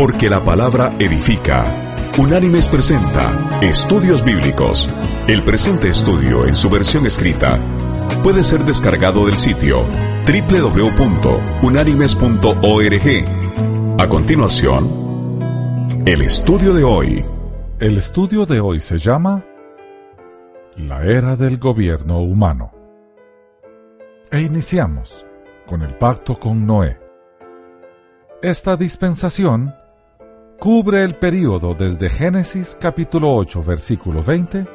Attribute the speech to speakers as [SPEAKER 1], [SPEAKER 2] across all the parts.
[SPEAKER 1] Porque la palabra edifica. Unánimes presenta Estudios Bíblicos. El presente estudio en su versión escrita puede ser descargado del sitio www.unánimes.org. A continuación, el estudio de hoy.
[SPEAKER 2] El estudio de hoy se llama La era del gobierno humano. E iniciamos con el pacto con Noé. Esta dispensación cubre el período desde Génesis capítulo 8 versículo 20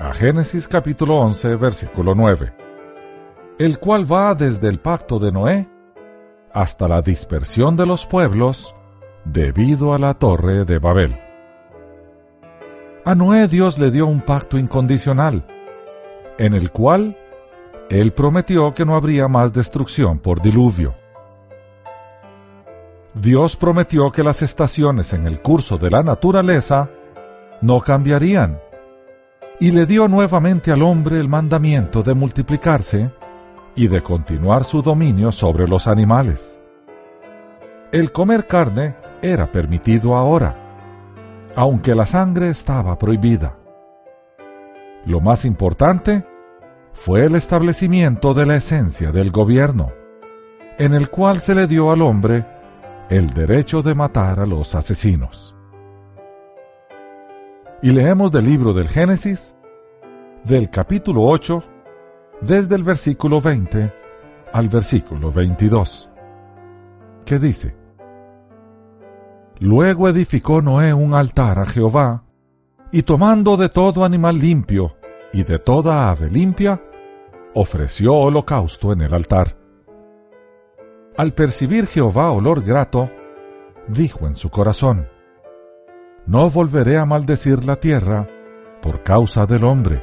[SPEAKER 2] a Génesis capítulo 11 versículo 9, el cual va desde el pacto de Noé hasta la dispersión de los pueblos debido a la torre de Babel. A Noé Dios le dio un pacto incondicional, en el cual él prometió que no habría más destrucción por diluvio. Dios prometió que las estaciones en el curso de la naturaleza no cambiarían, y le dio nuevamente al hombre el mandamiento de multiplicarse y de continuar su dominio sobre los animales. El comer carne era permitido ahora, aunque la sangre estaba prohibida. Lo más importante fue el establecimiento de la esencia del gobierno, en el cual se le dio al hombre el derecho de matar a los asesinos. Y leemos del libro del Génesis, del capítulo 8, desde el versículo 20 al versículo 22, que dice, Luego edificó Noé un altar a Jehová, y tomando de todo animal limpio y de toda ave limpia, ofreció holocausto en el altar. Al percibir Jehová olor grato, dijo en su corazón, No volveré a maldecir la tierra por causa del hombre,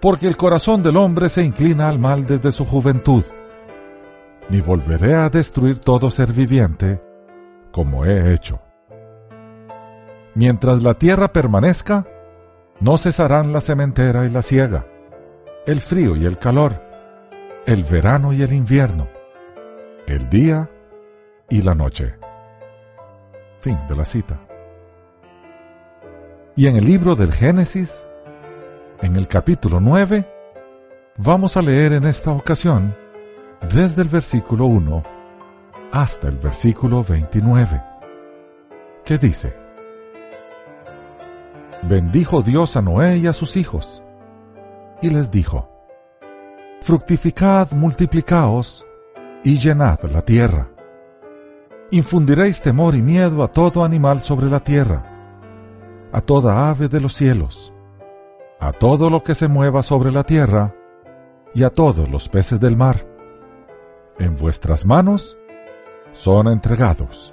[SPEAKER 2] porque el corazón del hombre se inclina al mal desde su juventud, ni volveré a destruir todo ser viviente como he hecho. Mientras la tierra permanezca, no cesarán la sementera y la siega, el frío y el calor, el verano y el invierno el día y la noche. Fin de la cita. Y en el libro del Génesis, en el capítulo 9, vamos a leer en esta ocasión desde el versículo 1 hasta el versículo 29, que dice, Bendijo Dios a Noé y a sus hijos, y les dijo, Fructificad, multiplicaos, y llenad la tierra. Infundiréis temor y miedo a todo animal sobre la tierra, a toda ave de los cielos, a todo lo que se mueva sobre la tierra, y a todos los peces del mar. En vuestras manos son entregados.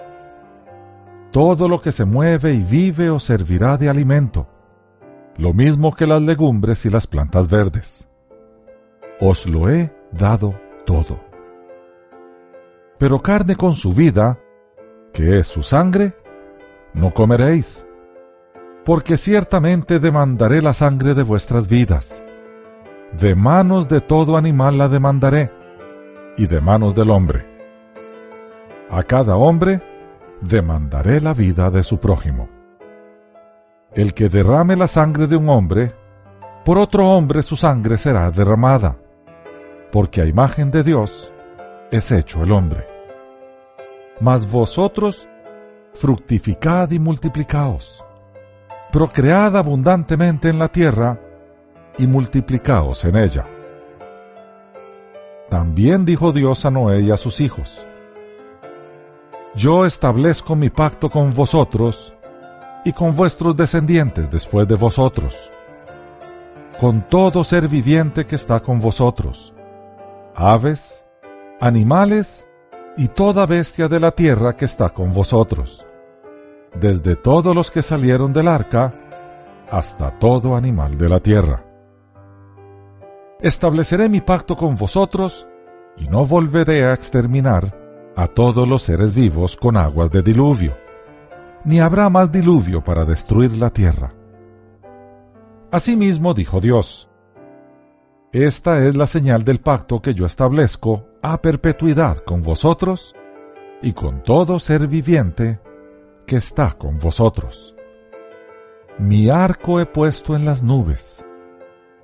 [SPEAKER 2] Todo lo que se mueve y vive os servirá de alimento, lo mismo que las legumbres y las plantas verdes. Os lo he dado todo pero carne con su vida, que es su sangre, no comeréis, porque ciertamente demandaré la sangre de vuestras vidas. De manos de todo animal la demandaré, y de manos del hombre. A cada hombre demandaré la vida de su prójimo. El que derrame la sangre de un hombre, por otro hombre su sangre será derramada, porque a imagen de Dios es hecho el hombre. Mas vosotros fructificad y multiplicaos, procread abundantemente en la tierra y multiplicaos en ella. También dijo Dios a Noé y a sus hijos, Yo establezco mi pacto con vosotros y con vuestros descendientes después de vosotros, con todo ser viviente que está con vosotros, aves, animales y toda bestia de la tierra que está con vosotros, desde todos los que salieron del arca hasta todo animal de la tierra. Estableceré mi pacto con vosotros y no volveré a exterminar a todos los seres vivos con aguas de diluvio, ni habrá más diluvio para destruir la tierra. Asimismo dijo Dios, Esta es la señal del pacto que yo establezco a perpetuidad con vosotros y con todo ser viviente que está con vosotros. Mi arco he puesto en las nubes,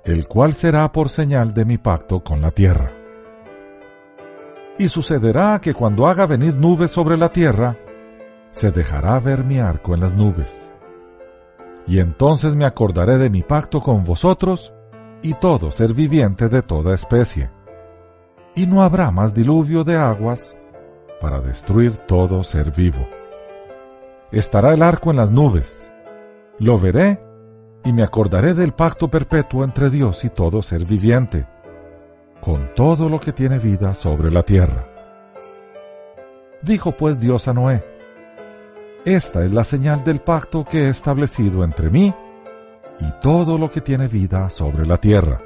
[SPEAKER 2] el cual será por señal de mi pacto con la tierra. Y sucederá que cuando haga venir nubes sobre la tierra, se dejará ver mi arco en las nubes. Y entonces me acordaré de mi pacto con vosotros y todo ser viviente de toda especie. Y no habrá más diluvio de aguas para destruir todo ser vivo. Estará el arco en las nubes. Lo veré y me acordaré del pacto perpetuo entre Dios y todo ser viviente, con todo lo que tiene vida sobre la tierra. Dijo pues Dios a Noé, esta es la señal del pacto que he establecido entre mí y todo lo que tiene vida sobre la tierra.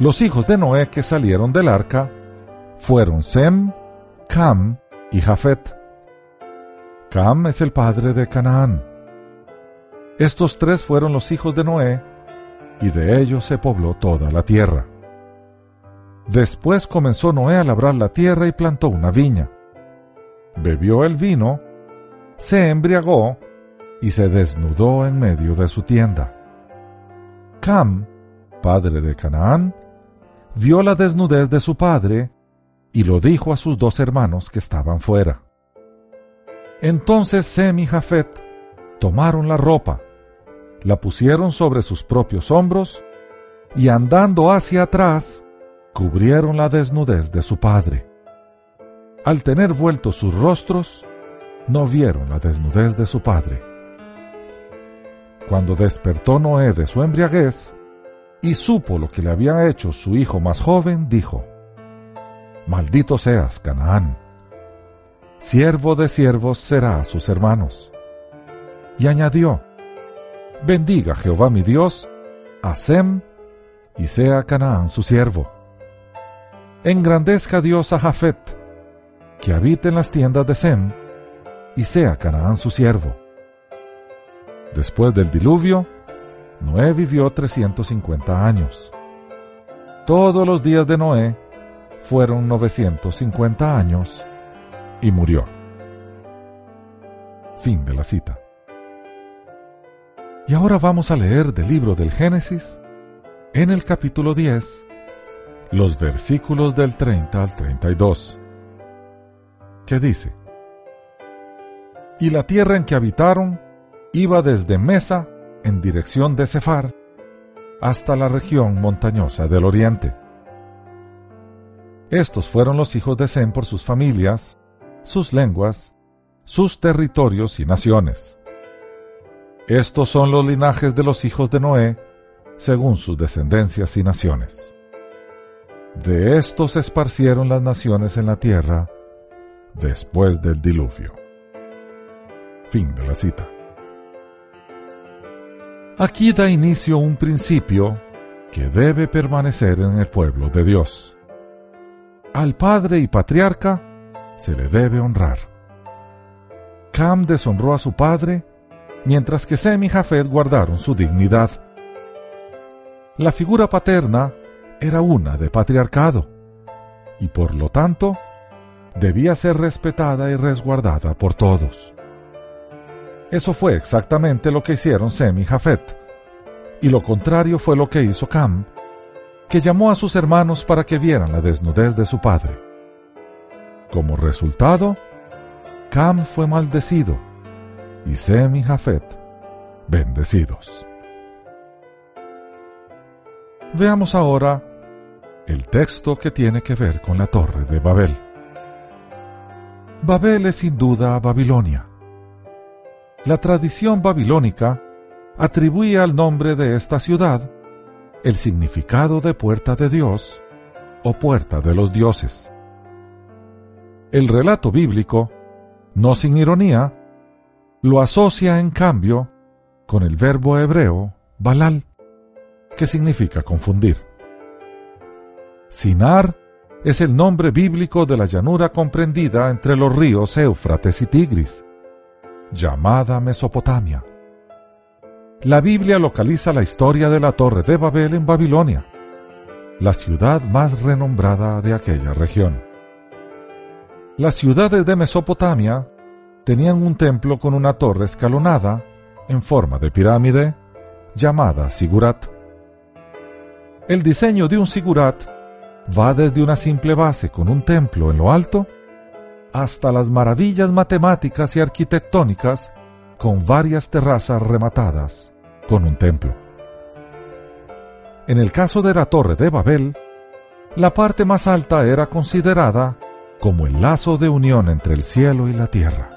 [SPEAKER 2] Los hijos de Noé que salieron del arca fueron Sem, Cam y Jafet. Cam es el padre de Canaán. Estos tres fueron los hijos de Noé, y de ellos se pobló toda la tierra. Después comenzó Noé a labrar la tierra y plantó una viña. Bebió el vino se embriagó y se desnudó en medio de su tienda. Cam, padre de Canaán, vio la desnudez de su padre y lo dijo a sus dos hermanos que estaban fuera. Entonces Sem y Jafet tomaron la ropa, la pusieron sobre sus propios hombros y andando hacia atrás, cubrieron la desnudez de su padre. Al tener vueltos sus rostros, no vieron la desnudez de su padre. Cuando despertó Noé de su embriaguez y supo lo que le había hecho su hijo más joven, dijo, Maldito seas, Canaán, siervo de siervos será a sus hermanos. Y añadió, Bendiga Jehová mi Dios a Sem y sea Canaán su siervo. Engrandezca Dios a Jafet, que habite en las tiendas de Sem, y sea Canaán su siervo. Después del diluvio, Noé vivió 350 años. Todos los días de Noé fueron 950 años y murió. Fin de la cita. Y ahora vamos a leer del libro del Génesis, en el capítulo 10, los versículos del 30 al 32, que dice, y la tierra en que habitaron iba desde Mesa en dirección de Cefar hasta la región montañosa del oriente. Estos fueron los hijos de Sem por sus familias, sus lenguas, sus territorios y naciones. Estos son los linajes de los hijos de Noé, según sus descendencias y naciones. De estos esparcieron las naciones en la tierra después del diluvio. Fin de la cita. Aquí da inicio un principio que debe permanecer en el pueblo de Dios. Al padre y patriarca se le debe honrar. Cam deshonró a su padre, mientras que Sem y Jafet guardaron su dignidad. La figura paterna era una de patriarcado, y por lo tanto debía ser respetada y resguardada por todos. Eso fue exactamente lo que hicieron Sem y Jafet. Y lo contrario fue lo que hizo Cam, que llamó a sus hermanos para que vieran la desnudez de su padre. Como resultado, Cam fue maldecido y Sem y Jafet bendecidos. Veamos ahora el texto que tiene que ver con la torre de Babel. Babel es sin duda Babilonia la tradición babilónica atribuía al nombre de esta ciudad el significado de puerta de Dios o puerta de los dioses. El relato bíblico, no sin ironía, lo asocia en cambio con el verbo hebreo balal, que significa confundir. Sinar es el nombre bíblico de la llanura comprendida entre los ríos Éufrates y Tigris llamada Mesopotamia. La Biblia localiza la historia de la Torre de Babel en Babilonia, la ciudad más renombrada de aquella región. Las ciudades de Mesopotamia tenían un templo con una torre escalonada en forma de pirámide llamada sigurat. El diseño de un sigurat va desde una simple base con un templo en lo alto hasta las maravillas matemáticas y arquitectónicas con varias terrazas rematadas con un templo. En el caso de la Torre de Babel, la parte más alta era considerada como el lazo de unión entre el cielo y la tierra.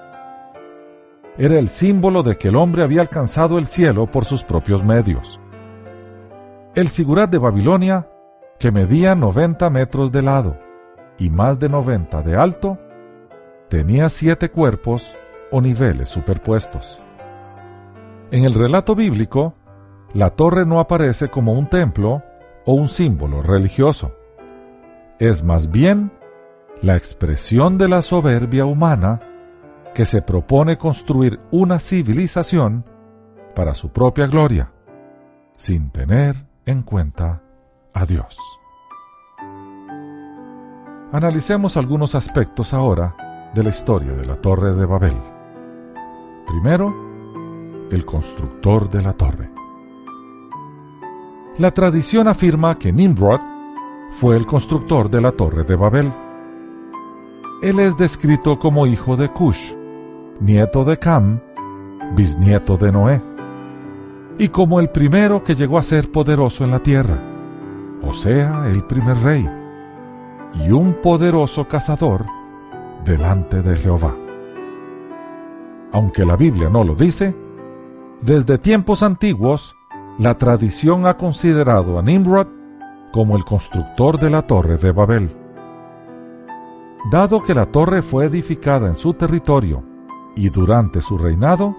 [SPEAKER 2] Era el símbolo de que el hombre había alcanzado el cielo por sus propios medios. El sigurat de Babilonia, que medía 90 metros de lado y más de 90 de alto, tenía siete cuerpos o niveles superpuestos. En el relato bíblico, la torre no aparece como un templo o un símbolo religioso. Es más bien la expresión de la soberbia humana que se propone construir una civilización para su propia gloria, sin tener en cuenta a Dios. Analicemos algunos aspectos ahora de la historia de la Torre de Babel. Primero, el constructor de la torre. La tradición afirma que Nimrod fue el constructor de la Torre de Babel. Él es descrito como hijo de Cush, nieto de Cam, bisnieto de Noé, y como el primero que llegó a ser poderoso en la tierra, o sea, el primer rey, y un poderoso cazador delante de Jehová. Aunque la Biblia no lo dice, desde tiempos antiguos, la tradición ha considerado a Nimrod como el constructor de la torre de Babel. Dado que la torre fue edificada en su territorio y durante su reinado,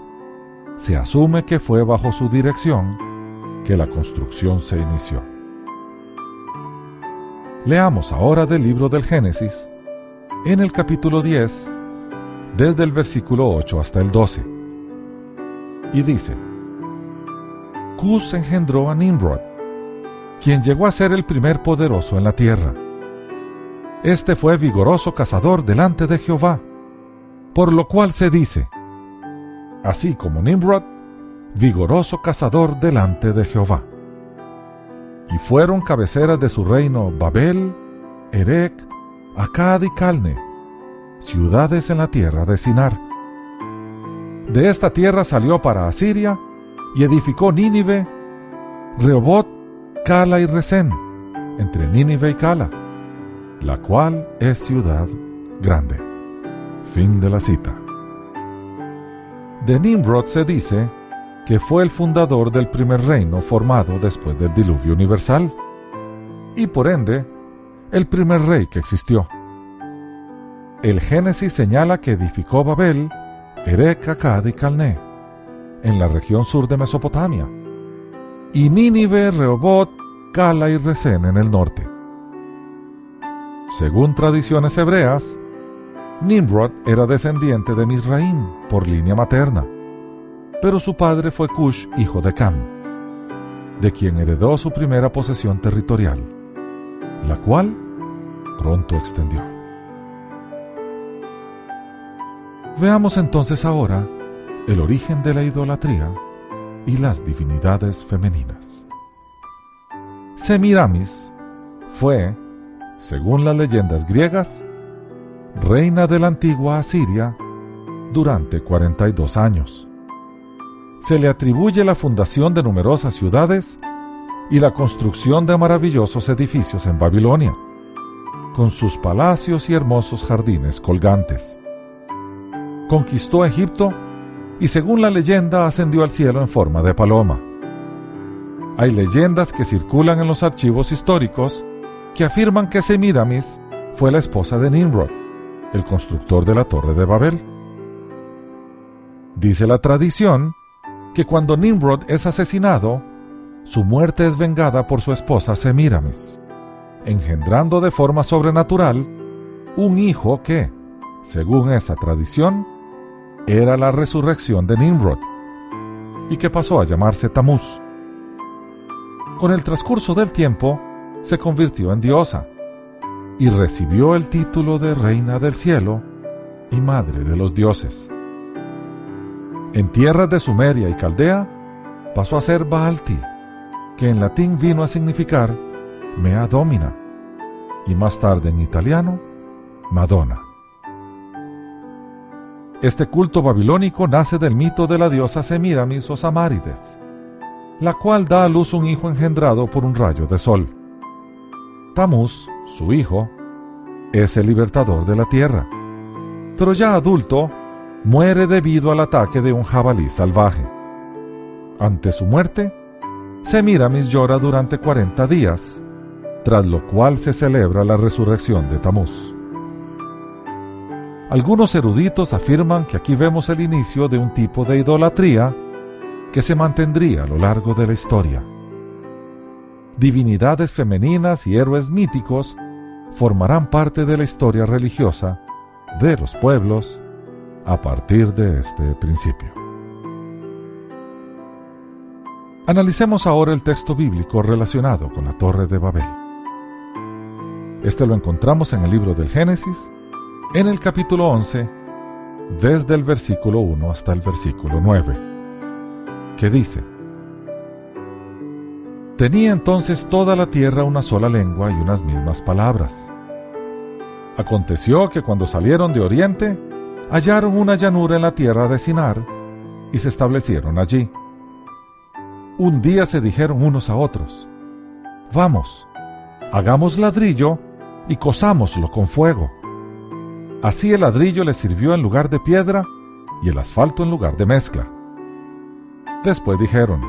[SPEAKER 2] se asume que fue bajo su dirección que la construcción se inició. Leamos ahora del libro del Génesis, en el capítulo 10, desde el versículo 8 hasta el 12. Y dice, Cus engendró a Nimrod, quien llegó a ser el primer poderoso en la tierra. Este fue vigoroso cazador delante de Jehová, por lo cual se dice, así como Nimrod, vigoroso cazador delante de Jehová. Y fueron cabeceras de su reino Babel, Erec, Acad y Calne, ciudades en la tierra de Sinar. De esta tierra salió para Asiria y edificó Nínive, Rehobot, Cala y Resén, entre Nínive y Cala, la cual es ciudad grande. Fin de la cita. De Nimrod se dice que fue el fundador del primer reino formado después del diluvio universal, y por ende el primer rey que existió. El Génesis señala que edificó Babel, Erech, Akkad y Calné, en la región sur de Mesopotamia, y Nínive, Rehobot, Cala y Resén en el norte. Según tradiciones hebreas, Nimrod era descendiente de Misraim por línea materna, pero su padre fue Cush, hijo de Cam, de quien heredó su primera posesión territorial, la cual pronto extendió. Veamos entonces ahora el origen de la idolatría y las divinidades femeninas. Semiramis fue, según las leyendas griegas, reina de la antigua Asiria durante 42 años. Se le atribuye la fundación de numerosas ciudades y la construcción de maravillosos edificios en Babilonia con sus palacios y hermosos jardines colgantes. Conquistó Egipto y según la leyenda ascendió al cielo en forma de paloma. Hay leyendas que circulan en los archivos históricos que afirman que Semiramis fue la esposa de Nimrod, el constructor de la Torre de Babel. Dice la tradición que cuando Nimrod es asesinado, su muerte es vengada por su esposa Semiramis engendrando de forma sobrenatural un hijo que, según esa tradición, era la resurrección de Nimrod, y que pasó a llamarse Tamuz. Con el transcurso del tiempo, se convirtió en diosa y recibió el título de Reina del Cielo y Madre de los Dioses. En tierras de Sumeria y Caldea pasó a ser Baalti, que en latín vino a significar Mea Domina, y más tarde en italiano, Madonna. Este culto babilónico nace del mito de la diosa Semiramis o Samárides, la cual da a luz un hijo engendrado por un rayo de sol. Tamuz, su hijo, es el libertador de la tierra, pero ya adulto, muere debido al ataque de un jabalí salvaje. Ante su muerte, Semiramis llora durante 40 días, tras lo cual se celebra la resurrección de Tamuz. Algunos eruditos afirman que aquí vemos el inicio de un tipo de idolatría que se mantendría a lo largo de la historia. Divinidades femeninas y héroes míticos formarán parte de la historia religiosa de los pueblos a partir de este principio. Analicemos ahora el texto bíblico relacionado con la Torre de Babel. Este lo encontramos en el libro del Génesis, en el capítulo 11, desde el versículo 1 hasta el versículo 9, que dice, Tenía entonces toda la tierra una sola lengua y unas mismas palabras. Aconteció que cuando salieron de Oriente, hallaron una llanura en la tierra de Sinar y se establecieron allí. Un día se dijeron unos a otros, Vamos, hagamos ladrillo y cosámoslo con fuego. Así el ladrillo les sirvió en lugar de piedra y el asfalto en lugar de mezcla. Después dijeron,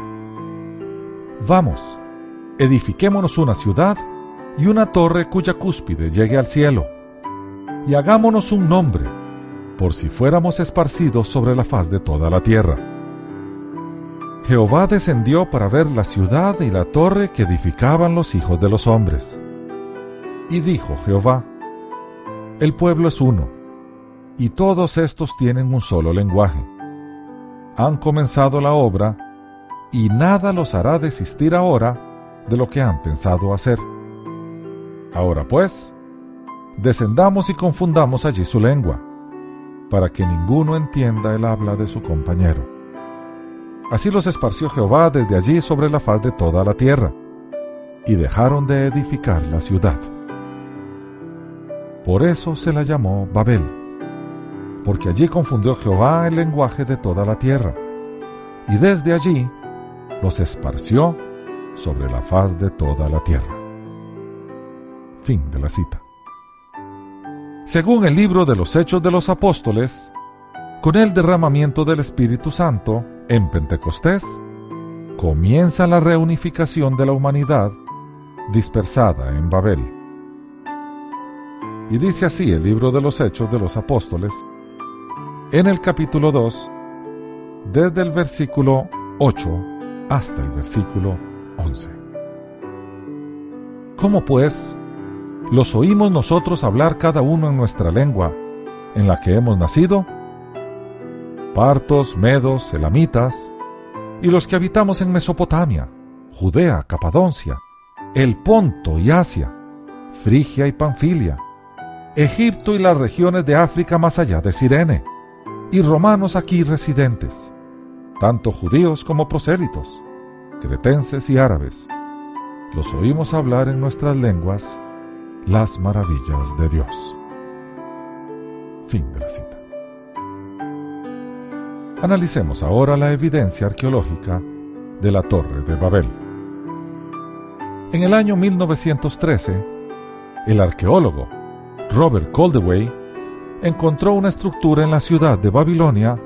[SPEAKER 2] Vamos, edifiquémonos una ciudad y una torre cuya cúspide llegue al cielo, y hagámonos un nombre, por si fuéramos esparcidos sobre la faz de toda la tierra. Jehová descendió para ver la ciudad y la torre que edificaban los hijos de los hombres. Y dijo Jehová, El pueblo es uno, y todos estos tienen un solo lenguaje. Han comenzado la obra, y nada los hará desistir ahora de lo que han pensado hacer. Ahora pues, descendamos y confundamos allí su lengua, para que ninguno entienda el habla de su compañero. Así los esparció Jehová desde allí sobre la faz de toda la tierra, y dejaron de edificar la ciudad. Por eso se la llamó Babel, porque allí confundió Jehová el lenguaje de toda la tierra, y desde allí los esparció sobre la faz de toda la tierra. Fin de la cita. Según el libro de los Hechos de los Apóstoles, con el derramamiento del Espíritu Santo en Pentecostés, comienza la reunificación de la humanidad dispersada en Babel. Y dice así el libro de los Hechos de los Apóstoles, en el capítulo 2, desde el versículo 8 hasta el versículo 11. ¿Cómo pues los oímos nosotros hablar cada uno en nuestra lengua en la que hemos nacido? Partos, medos, elamitas, y los que habitamos en Mesopotamia, Judea, Capadocia, el Ponto y Asia, Frigia y Panfilia, Egipto y las regiones de África más allá de Sirene, y romanos aquí residentes tanto judíos como prosélitos, cretenses y árabes. Los oímos hablar en nuestras lenguas las maravillas de Dios. Fin de la cita. Analicemos ahora la evidencia arqueológica de la Torre de Babel. En el año 1913, el arqueólogo Robert Coldewey encontró una estructura en la ciudad de Babilonia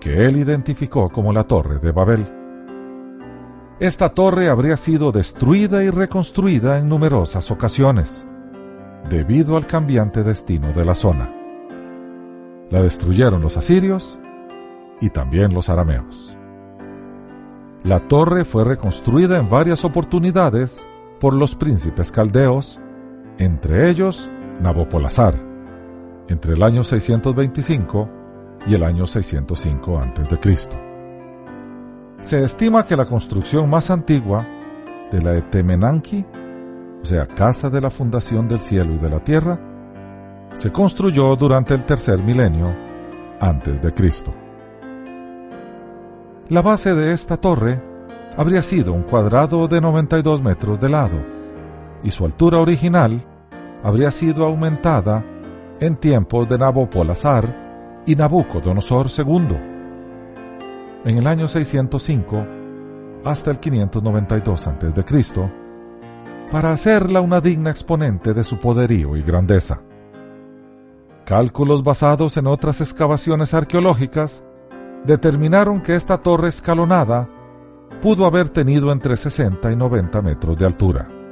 [SPEAKER 2] que él identificó como la Torre de Babel. Esta torre habría sido destruida y reconstruida en numerosas ocasiones, debido al cambiante destino de la zona. La destruyeron los asirios y también los arameos. La torre fue reconstruida en varias oportunidades por los príncipes caldeos, entre ellos Nabopolazar, entre el año 625 y el año 605 a.C. Se estima que la construcción más antigua de la Etemenanki, o sea, Casa de la Fundación del Cielo y de la Tierra, se construyó durante el tercer milenio antes de Cristo. La base de esta torre habría sido un cuadrado de 92 metros de lado y su altura original habría sido aumentada en tiempos de Nabopolazar y Nabucodonosor II. En el año 605 hasta el 592 a.C., para hacerla una digna exponente de su poderío y grandeza. Cálculos basados en otras excavaciones arqueológicas determinaron que esta torre escalonada pudo haber tenido entre 60 y 90 metros de altura.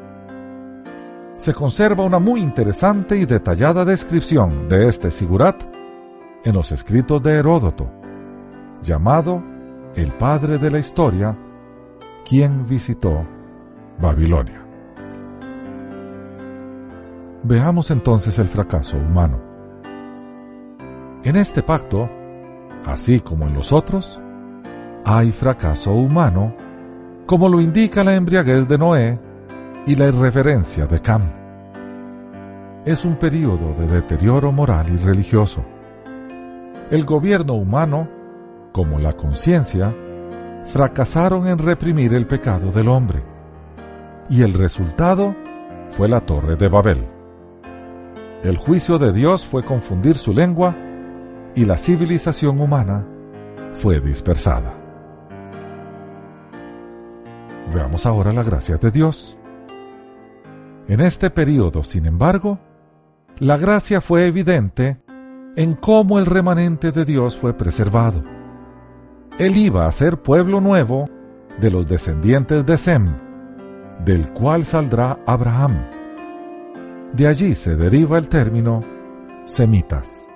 [SPEAKER 2] Se conserva una muy interesante y detallada descripción de este sigurat en los escritos de Heródoto, llamado el padre de la historia, quien visitó Babilonia. Veamos entonces el fracaso humano. En este pacto, así como en los otros, hay fracaso humano, como lo indica la embriaguez de Noé y la irreverencia de Cam. Es un periodo de deterioro moral y religioso. El gobierno humano, como la conciencia, fracasaron en reprimir el pecado del hombre. Y el resultado fue la Torre de Babel. El juicio de Dios fue confundir su lengua y la civilización humana fue dispersada. Veamos ahora la gracia de Dios. En este periodo, sin embargo, la gracia fue evidente en cómo el remanente de Dios fue preservado. Él iba a ser pueblo nuevo de los descendientes de Sem, del cual saldrá Abraham de allí se deriva el término semitas.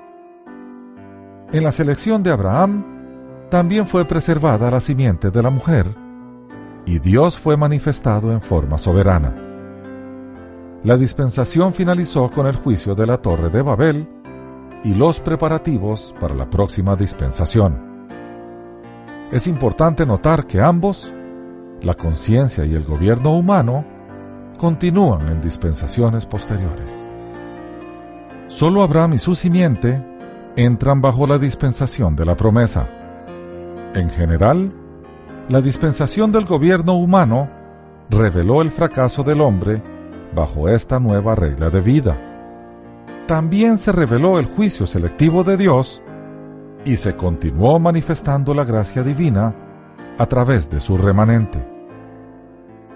[SPEAKER 2] En la selección de Abraham también fue preservada la simiente de la mujer y Dios fue manifestado en forma soberana. La dispensación finalizó con el juicio de la Torre de Babel y los preparativos para la próxima dispensación. Es importante notar que ambos, la conciencia y el gobierno humano, continúan en dispensaciones posteriores. Solo Abraham y su simiente entran bajo la dispensación de la promesa. En general, la dispensación del gobierno humano reveló el fracaso del hombre bajo esta nueva regla de vida. También se reveló el juicio selectivo de Dios y se continuó manifestando la gracia divina a través de su remanente.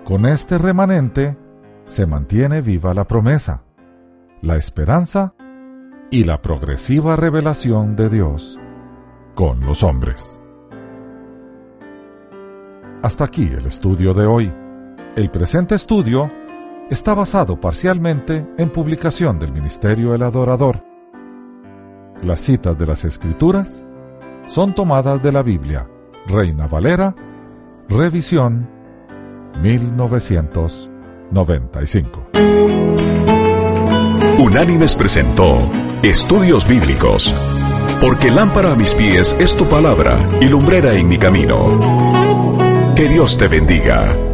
[SPEAKER 2] Con este remanente, se mantiene viva la promesa, la esperanza y la progresiva revelación de Dios con los hombres. Hasta aquí el estudio de hoy. El presente estudio está basado parcialmente en publicación del Ministerio El Adorador. Las citas de las Escrituras son tomadas de la Biblia, Reina Valera, revisión 1900. 95.
[SPEAKER 1] Unánimes presentó Estudios Bíblicos. Porque lámpara a mis pies es tu palabra y lumbrera en mi camino. Que Dios te bendiga.